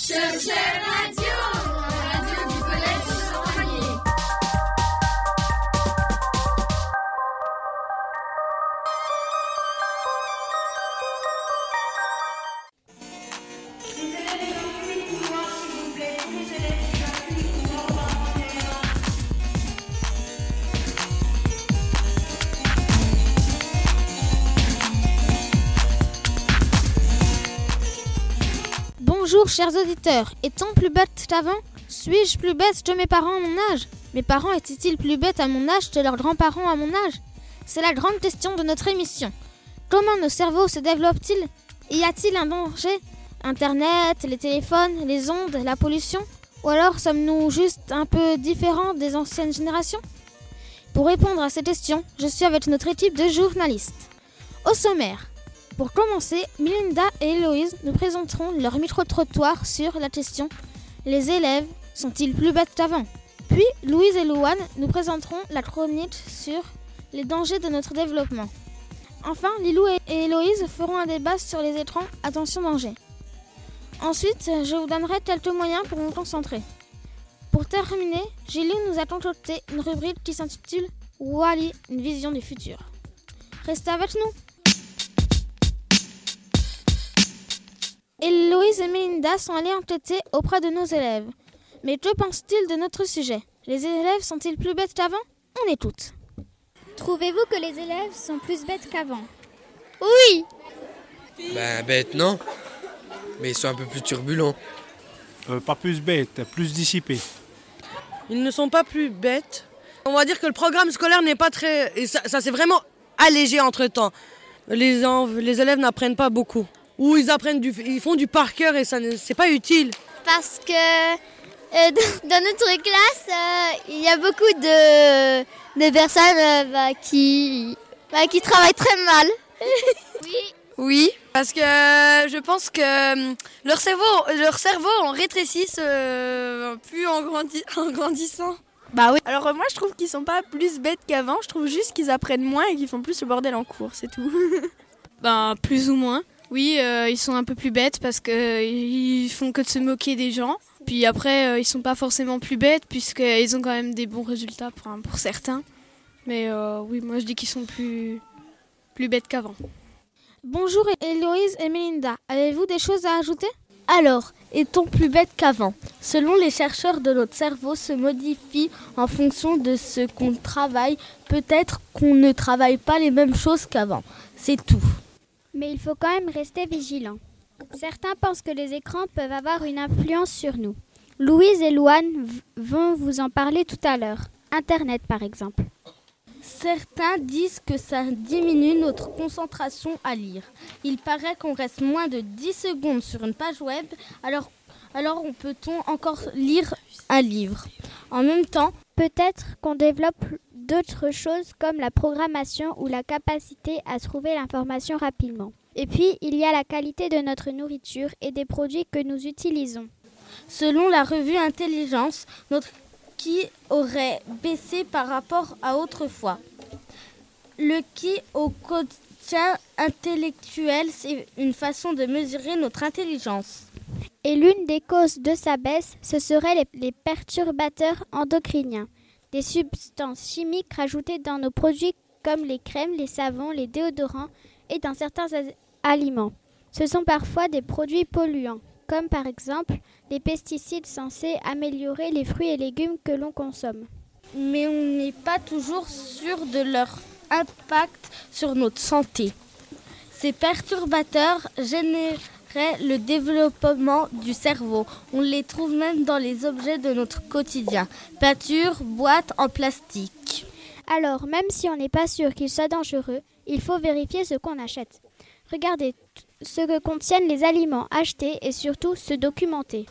Sure, sure, Bonjour chers auditeurs, étant plus bête qu'avant? Suis-je plus bête que mes parents à mon âge? Mes parents étaient-ils plus bêtes à mon âge que leurs grands-parents à mon âge? C'est la grande question de notre émission. Comment nos cerveaux se développent-ils? Y a-t-il un danger? Internet, les téléphones, les ondes, la pollution? Ou alors sommes-nous juste un peu différents des anciennes générations? Pour répondre à ces questions, je suis avec notre équipe de journalistes. Au sommaire, pour commencer, Melinda et Héloïse nous présenteront leur micro-trottoir sur la question Les élèves sont-ils plus bêtes qu'avant? Puis Louise et Louane nous présenteront la chronique sur les dangers de notre développement. Enfin, Lilou et Héloïse feront un débat sur les écrans Attention danger. Ensuite, je vous donnerai quelques moyens pour vous concentrer. Pour terminer, Gilou nous a concocté une rubrique qui s'intitule Wally, une vision du futur. Restez avec nous Héloïse et Melinda sont allées enquêter auprès de nos élèves. Mais que pensent-ils de notre sujet? Les élèves sont-ils plus bêtes qu'avant? On écoute. Trouvez-vous que les élèves sont plus bêtes qu'avant? Oui Ben bêtes non, mais ils sont un peu plus turbulents. Euh, pas plus bêtes, plus dissipés. Ils ne sont pas plus bêtes. On va dire que le programme scolaire n'est pas très... Et ça, ça s'est vraiment allégé entre-temps. Les, en- les élèves n'apprennent pas beaucoup. Ou ils apprennent du, ils font du par cœur et ça ne- c'est pas utile. Parce que euh, dans dans notre classe, euh, il y a beaucoup de, de personnes euh, bah, qui, bah, qui travaillent très mal. oui. Oui, parce que je pense que leur cerveau, leur cerveau en rétrécisse euh, plus en, grandi- en grandissant. Bah oui. Alors moi je trouve qu'ils sont pas plus bêtes qu'avant, je trouve juste qu'ils apprennent moins et qu'ils font plus le bordel en cours, c'est tout. Ben, plus ou moins. Oui, euh, ils sont un peu plus bêtes parce qu'ils font que de se moquer des gens. Puis après, euh, ils sont pas forcément plus bêtes puisqu'ils ont quand même des bons résultats pour, pour certains. Mais euh, oui, moi je dis qu'ils sont plus, plus bêtes qu'avant. Bonjour Héloïse et Melinda, avez-vous des choses à ajouter? Alors, est-on plus bête qu'avant? Selon les chercheurs de notre cerveau se modifie en fonction de ce qu'on travaille. Peut-être qu'on ne travaille pas les mêmes choses qu'avant. C'est tout. Mais il faut quand même rester vigilant. Certains pensent que les écrans peuvent avoir une influence sur nous. Louise et Louane vont vous en parler tout à l'heure. Internet par exemple. Certains disent que ça diminue notre concentration à lire. Il paraît qu'on reste moins de 10 secondes sur une page web, alors, alors on peut-on encore lire un livre? En même temps, Peut-être qu'on développe d'autres choses comme la programmation ou la capacité à trouver l'information rapidement. Et puis, il y a la qualité de notre nourriture et des produits que nous utilisons. selon la revue Intelligence, notre qui aurait baissé par rapport à autrefois. Le qui au quotidien intellectuel, c'est une façon de mesurer notre intelligence. Et l'une des causes de sa baisse, ce seraient les, les perturbateurs endocriniens, des substances chimiques rajoutées dans nos produits comme les crèmes, les savons, les déodorants et dans certains aliments. Ce sont parfois des produits polluants, comme par exemple les pesticides censés améliorer les fruits et légumes que l'on consomme. Mais on n'est pas toujours sûr de leur impact sur notre santé. Ces perturbateurs généraient le développement du cerveau. On les trouve même dans les objets de notre quotidien. Peinture, boîtes en plastique. Alors, même si on n'est pas sûr qu'ils soient dangereux, il faut vérifier ce qu'on achète. Regardez ce que contiennent les aliments achetés et surtout se documenter.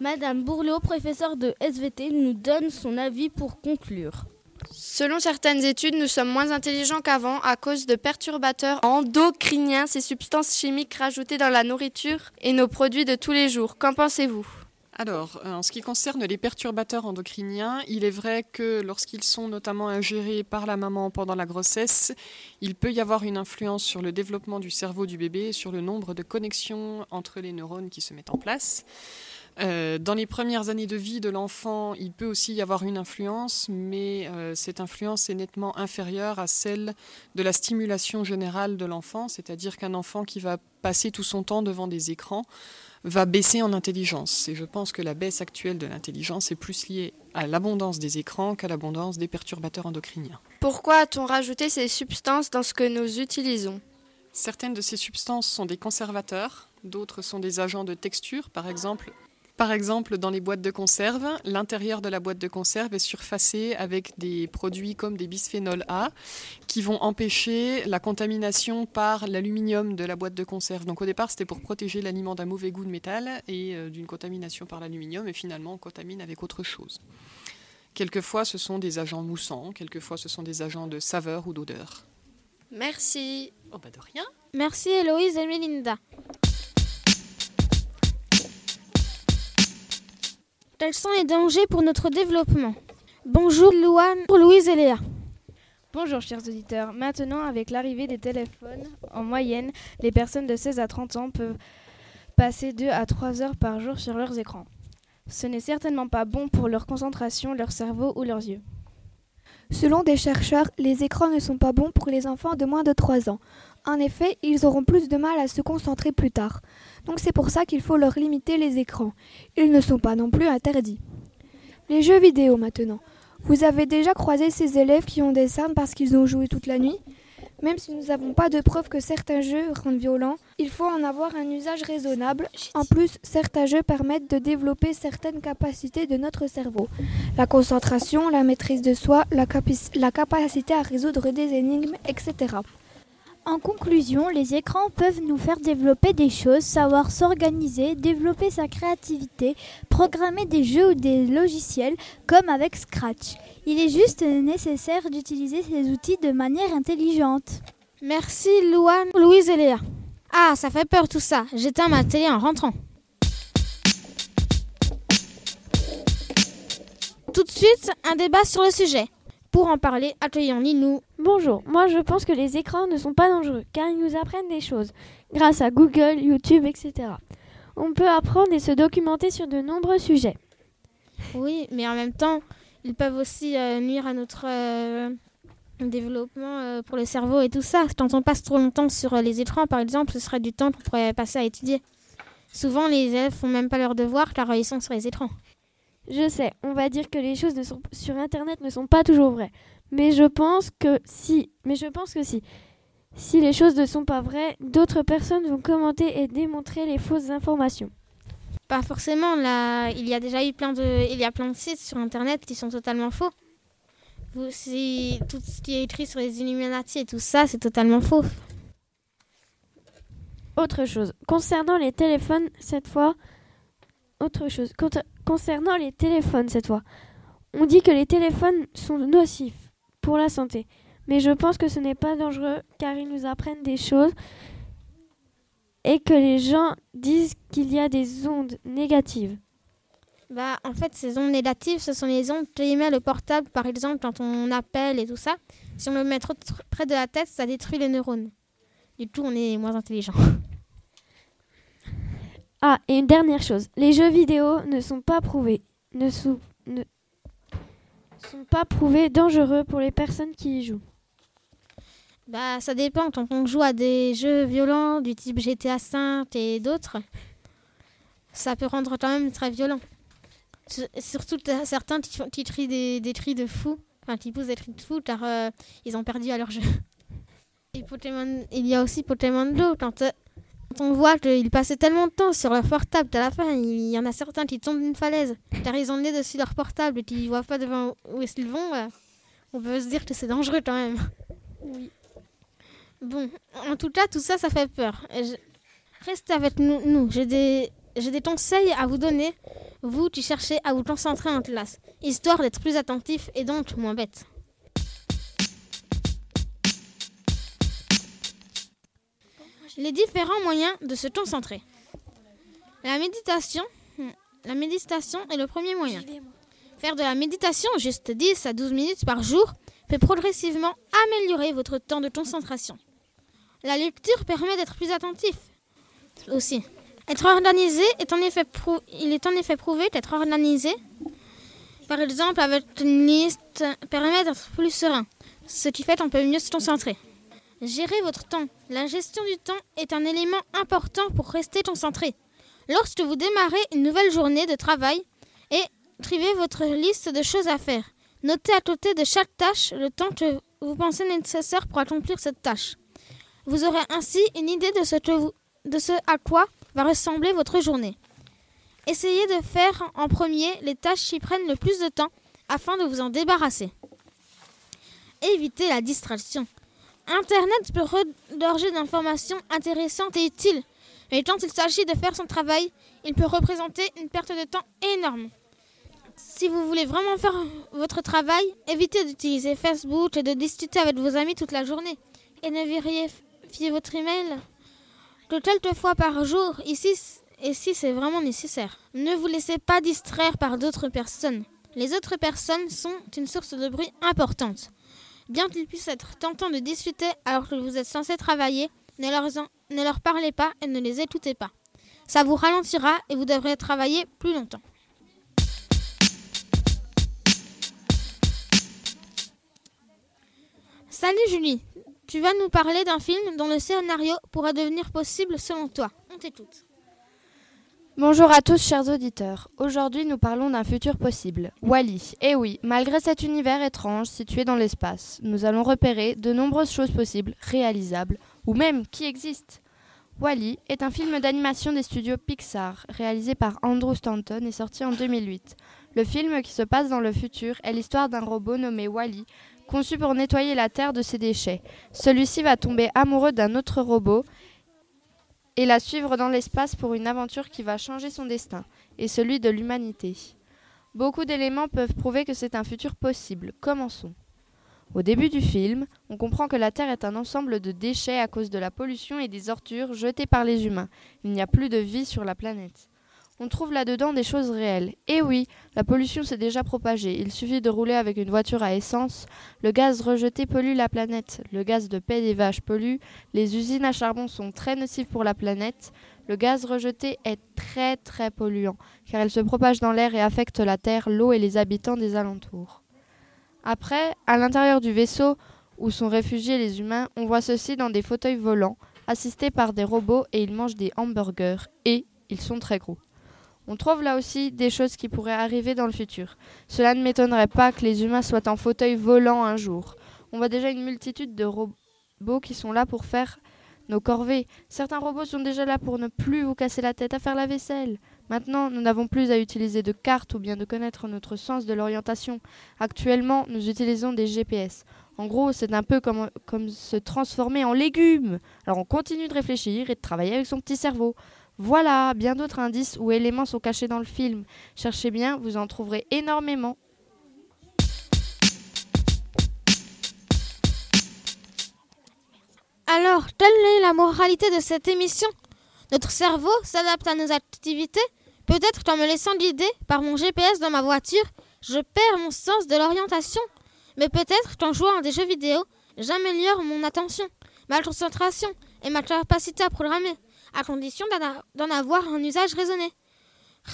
Madame Bourleau, professeure de SVT, nous donne son avis pour conclure. Selon certaines études, nous sommes moins intelligents qu'avant à cause de perturbateurs endocriniens, ces substances chimiques rajoutées dans la nourriture et nos produits de tous les jours. Qu'en pensez-vous? Alors, euh, en ce qui concerne les perturbateurs endocriniens, il est vrai que lorsqu'ils sont notamment ingérés par la maman pendant la grossesse, il peut y avoir une influence sur le développement du cerveau du bébé et sur le nombre de connexions entre les neurones qui se mettent en place. Euh, dans les premières années de vie de l'enfant, il peut aussi y avoir une influence, mais euh, cette influence est nettement inférieure à celle de la stimulation générale de l'enfant, c'est-à-dire qu'un enfant qui va passer tout son temps devant des écrans va baisser en intelligence. Et je pense que la baisse actuelle de l'intelligence est plus liée à l'abondance des écrans qu'à l'abondance des perturbateurs endocriniens. Pourquoi a-t-on rajouté ces substances dans ce que nous utilisons? Certaines de ces substances sont des conservateurs, d'autres sont des agents de texture, par exemple par exemple, dans les boîtes de conserve, l'intérieur de la boîte de conserve est surfacé avec des produits comme des bisphénols A qui vont empêcher la contamination par l'aluminium de la boîte de conserve. Donc au départ, c'était pour protéger l'aliment d'un mauvais goût de métal et euh, d'une contamination par l'aluminium, et finalement, on contamine avec autre chose. Quelquefois, ce sont des agents moussants, quelquefois, ce sont des agents de saveur ou d'odeur. Merci. Oh bah de rien. Merci Héloïse et Mélinda. Quels sont les dangers pour notre développement Bonjour Louane, Louise et Léa. Bonjour chers auditeurs. Maintenant, avec l'arrivée des téléphones, en moyenne, les personnes de 16 à 30 ans peuvent passer 2 à 3 heures par jour sur leurs écrans. Ce n'est certainement pas bon pour leur concentration, leur cerveau ou leurs yeux. Selon des chercheurs, les écrans ne sont pas bons pour les enfants de moins de 3 ans. En effet, ils auront plus de mal à se concentrer plus tard. Donc c'est pour ça qu'il faut leur limiter les écrans. Ils ne sont pas non plus interdits. Les jeux vidéo maintenant. Vous avez déjà croisé ces élèves qui ont des cernes parce qu'ils ont joué toute la nuit? Même si nous n'avons pas de preuves que certains jeux rendent violents, il faut en avoir un usage raisonnable. En plus, certains jeux permettent de développer certaines capacités de notre cerveau. La concentration, la maîtrise de soi, la capacité à résoudre des énigmes, etc. En conclusion, les écrans peuvent nous faire développer des choses, savoir s'organiser, développer sa créativité, programmer des jeux ou des logiciels comme avec Scratch. Il est juste nécessaire d'utiliser ces outils de manière intelligente. Merci Louane, Louise et Léa. Ah, ça fait peur tout ça. J'éteins ma télé en rentrant. Tout de suite, un débat sur le sujet. Pour en parler, accueillons Ninou. Bonjour, moi je pense que les écrans ne sont pas dangereux car ils nous apprennent des choses grâce à Google, YouTube, etc. On peut apprendre et se documenter sur de nombreux sujets. Oui, mais en même temps, ils peuvent aussi euh, nuire à notre euh, développement euh, pour le cerveau et tout ça. Quand on passe trop longtemps sur les écrans, par exemple, ce serait du temps qu'on pourrait passer à étudier. Souvent, les élèves font même pas leurs devoirs car ils sont sur les écrans. Je sais, on va dire que les choses ne sont, sur Internet ne sont pas toujours vraies. Mais je pense que si, mais je pense que si, si les choses ne sont pas vraies, d'autres personnes vont commenter et démontrer les fausses informations. Pas forcément. Là, il y a déjà eu plein de, il y a plein de sites sur Internet qui sont totalement faux. Vous, si, tout ce qui est écrit sur les Illuminati et tout ça, c'est totalement faux. Autre chose, concernant les téléphones, cette fois, autre chose, concernant les téléphones cette fois. On dit que les téléphones sont nocifs pour la santé, mais je pense que ce n'est pas dangereux car ils nous apprennent des choses et que les gens disent qu'il y a des ondes négatives. Bah, en fait, ces ondes négatives, ce sont les ondes qui émet le portable, par exemple, quand on appelle et tout ça. Si on le met trop près de la tête, ça détruit les neurones. Du coup, on est moins intelligent. Ah, et une dernière chose, les jeux vidéo ne sont pas prouvés, ne, sont, pas prouvés dangereux pour les personnes qui y jouent. Bah, ça dépend. Quand on joue à des jeux violents du type GTA V et d'autres, ça peut rendre quand même très violent. Surtout certains qui, crient des, des cris de fou, enfin qui poussent des cris de fou car euh, ils ont perdu à leur jeu. Il y a aussi Pokémon Go. Quand, euh, on voit qu'ils passaient tellement de temps sur leur portable qu'à la fin, il y en a certains qui tombent d'une falaise car ils ont le nez dessus leur portable et qui ne voient pas devant où est-ce qu'ils vont. on peut se dire que c'est dangereux quand même. Oui. Bon, en tout cas, tout ça, ça fait peur. Restez avec nous. nous. J'ai des, j'ai des conseils à vous donner, vous qui cherchez à vous concentrer en classe, histoire d'être plus attentif et donc moins bête. Les différents moyens de se concentrer. La méditation, hmm, la méditation est le premier moyen. Faire de la méditation juste 10 à 12 minutes par jour peut progressivement améliorer votre temps de concentration. La lecture permet d'être plus attentif aussi. Être organisé est en effet il est en effet prouvé qu'être organisé, par exemple avec une liste, permet d'être plus serein, ce qui fait qu'on peut mieux se concentrer. Gérez votre temps. La gestion du temps est un élément important pour rester concentré. Lorsque vous démarrez une nouvelle journée de travail, écrivez votre liste de choses à faire. Notez à côté de chaque tâche le temps que vous pensez nécessaire pour accomplir cette tâche. Vous aurez ainsi une idée de ce, de ce à quoi va ressembler votre journée. Essayez de faire en premier les tâches qui prennent le plus de temps afin de vous en débarrasser. Évitez la distraction. Internet peut regorger d'informations intéressantes et utiles, mais quand il s'agit de faire son travail, il peut représenter une perte de temps énorme. Si vous voulez vraiment faire votre travail, évitez d'utiliser Facebook et de discuter avec vos amis toute la journée. Et ne vérifiez votre email que quelques fois par jour, ici et si c'est vraiment nécessaire. Ne vous laissez pas distraire par d'autres personnes. Les autres personnes sont une source de bruit importante. Bien qu'il puisse être tentant de discuter alors que vous êtes censé travailler, ne leur, ne leur parlez pas et ne les écoutez pas. Ça vous ralentira et vous devrez travailler plus longtemps. Salut Julie, tu vas nous parler d'un film dont le scénario pourra devenir possible selon toi. On t'écoute. Bonjour à tous chers auditeurs. Aujourd'hui nous parlons d'un futur possible. Wally. Eh oui, malgré cet univers étrange situé dans l'espace, nous allons repérer de nombreuses choses possibles, réalisables, ou même qui existent. Wally est un film d'animation des studios Pixar, réalisé par Andrew Stanton et sorti en 2008. Le film qui se passe dans le futur est l'histoire d'un robot nommé Wally, conçu pour nettoyer la Terre de ses déchets. Celui-ci va tomber amoureux d'un autre robot et la suivre dans l'espace pour une aventure qui va changer son destin et celui de l'humanité. Beaucoup d'éléments peuvent prouver que c'est un futur possible. Commençons. Au début du film, on comprend que la Terre est un ensemble de déchets à cause de la pollution et des ordures jetées par les humains. Il n'y a plus de vie sur la planète. On trouve là-dedans des choses réelles. Et oui, la pollution s'est déjà propagée. Il suffit de rouler avec une voiture à essence. Le gaz rejeté pollue la planète. Le gaz de paix des vaches pollue. Les usines à charbon sont très nocives pour la planète. Le gaz rejeté est très très polluant, car il se propage dans l'air et affecte la terre, l'eau et les habitants des alentours. Après, à l'intérieur du vaisseau où sont réfugiés les humains, on voit ceux-ci dans des fauteuils volants, assistés par des robots et ils mangent des hamburgers. Et ils sont très gros. On trouve là aussi des choses qui pourraient arriver dans le futur. Cela ne m'étonnerait pas que les humains soient en fauteuil volant un jour. On voit déjà une multitude de robots qui sont là pour faire nos corvées. Certains robots sont déjà là pour ne plus vous casser la tête à faire la vaisselle. Maintenant, nous n'avons plus à utiliser de cartes ou bien de connaître notre sens de l'orientation. Actuellement, nous utilisons des GPS. En gros, c'est un peu comme, comme se transformer en légumes. Alors on continue de réfléchir et de travailler avec son petit cerveau. Voilà, bien d'autres indices ou éléments sont cachés dans le film. Cherchez bien, vous en trouverez énormément. Alors, quelle est la moralité de cette émission Notre cerveau s'adapte à nos activités Peut-être qu'en me laissant guider par mon GPS dans ma voiture, je perds mon sens de l'orientation. Mais peut-être qu'en jouant à des jeux vidéo, j'améliore mon attention, ma concentration et ma capacité à programmer à condition d'en avoir un usage raisonné.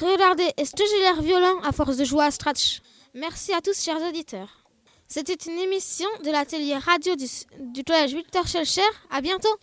Regardez, est-ce que j'ai l'air violent à force de jouer à Stratch? Merci à tous, chers auditeurs. C'était une émission de l'atelier radio du, du collège Victor Schellcher. À bientôt.